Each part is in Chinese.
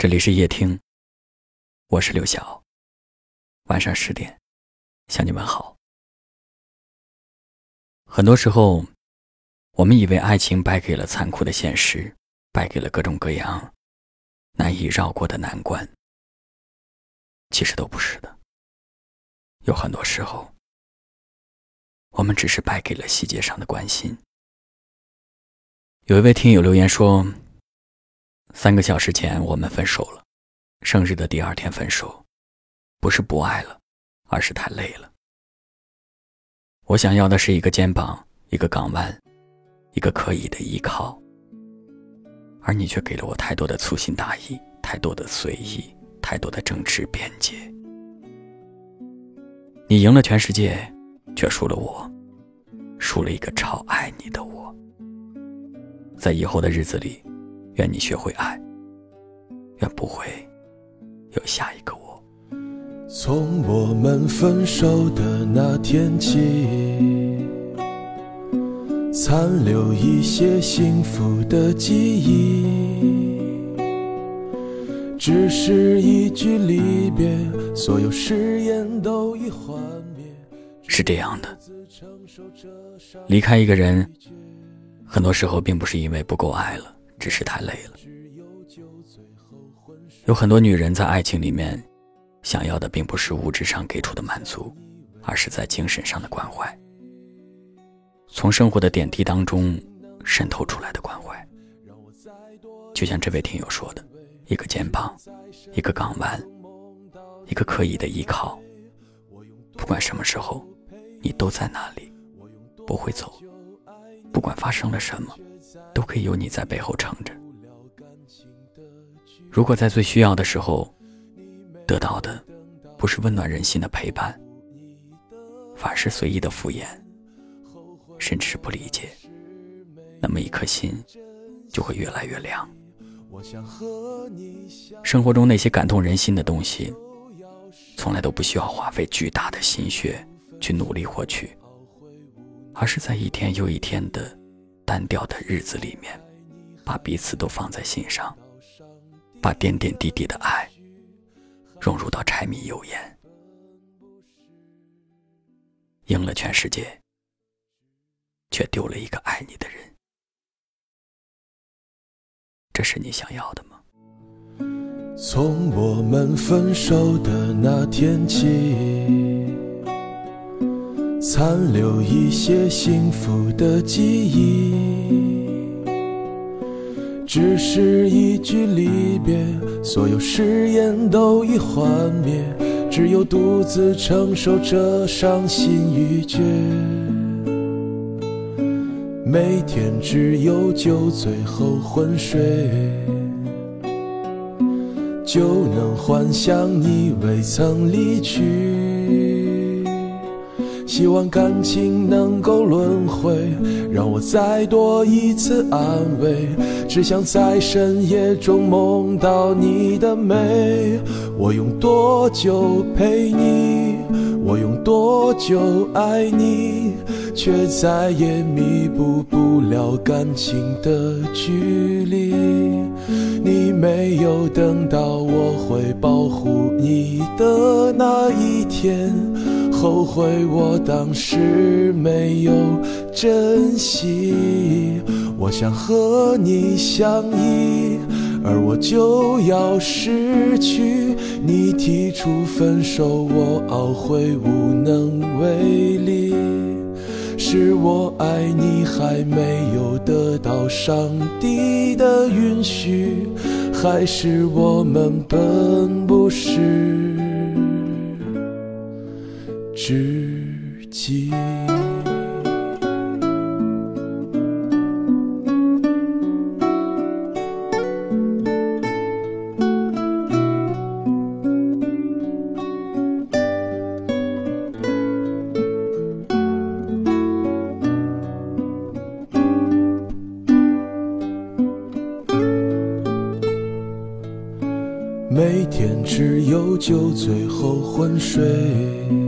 这里是夜听，我是刘晓。晚上十点，向你们好。很多时候，我们以为爱情败给了残酷的现实，败给了各种各样难以绕过的难关。其实都不是的。有很多时候，我们只是败给了细节上的关心。有一位听友留言说。三个小时前我们分手了，生日的第二天分手，不是不爱了，而是太累了。我想要的是一个肩膀，一个港湾，一个可以的依靠，而你却给了我太多的粗心大意，太多的随意，太多的政治边界。你赢了全世界，却输了我，输了一个超爱你的我。在以后的日子里。愿你学会爱，愿不会有下一个我。从我们分手的那天起，残留一些幸福的记忆。只是一句离别，所有誓言都已幻灭。是这样的，离开一个人，很多时候并不是因为不够爱了。只是太累了。有很多女人在爱情里面，想要的并不是物质上给出的满足，而是在精神上的关怀，从生活的点滴当中渗透出来的关怀。就像这位听友说的，一个肩膀，一个港湾，一个可以的依靠。不管什么时候，你都在那里，不会走。不管发生了什么。都可以有你在背后撑着。如果在最需要的时候，得到的不是温暖人心的陪伴，反而是随意的敷衍，甚至是不理解，那么一颗心就会越来越凉。生活中那些感动人心的东西，从来都不需要花费巨大的心血去努力获取，而是在一天又一天的。单调的日子里面，把彼此都放在心上，把点点滴滴的爱融入到柴米油盐，赢了全世界，却丢了一个爱你的人，这是你想要的吗？从我们分手的那天起。残留一些幸福的记忆，只是一句离别，所有誓言都已幻灭，只有独自承受着伤心欲绝。每天只有酒醉后昏睡，就能幻想你未曾离去。希望感情能够轮回，让我再多一次安慰。只想在深夜中梦到你的美。我用多久陪你？我用多久爱你？却再也弥补不了感情的距离。你没有等到我会保护你的那一天。后悔我当时没有珍惜，我想和你相依，而我就要失去。你提出分手，我懊悔无能为力。是我爱你还没有得到上帝的允许，还是我们本不是？知己。每天只有酒醉后昏睡。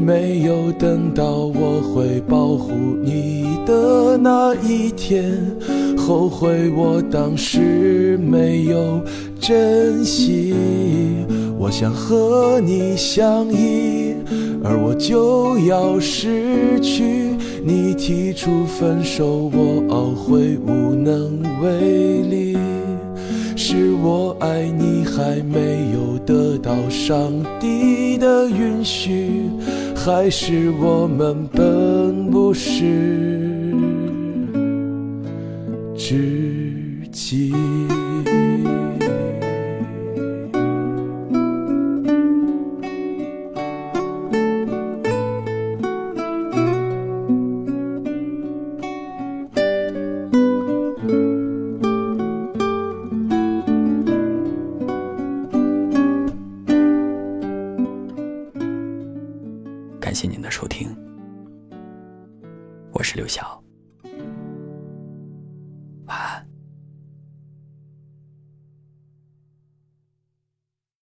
没有等到我会保护你的那一天，后悔我当时没有珍惜。我想和你相依，而我就要失去。你提出分手，我懊悔无能为力。是我爱你还没有得到上帝的允许，还是我们本不是知己？感谢您的收听，我是刘晓。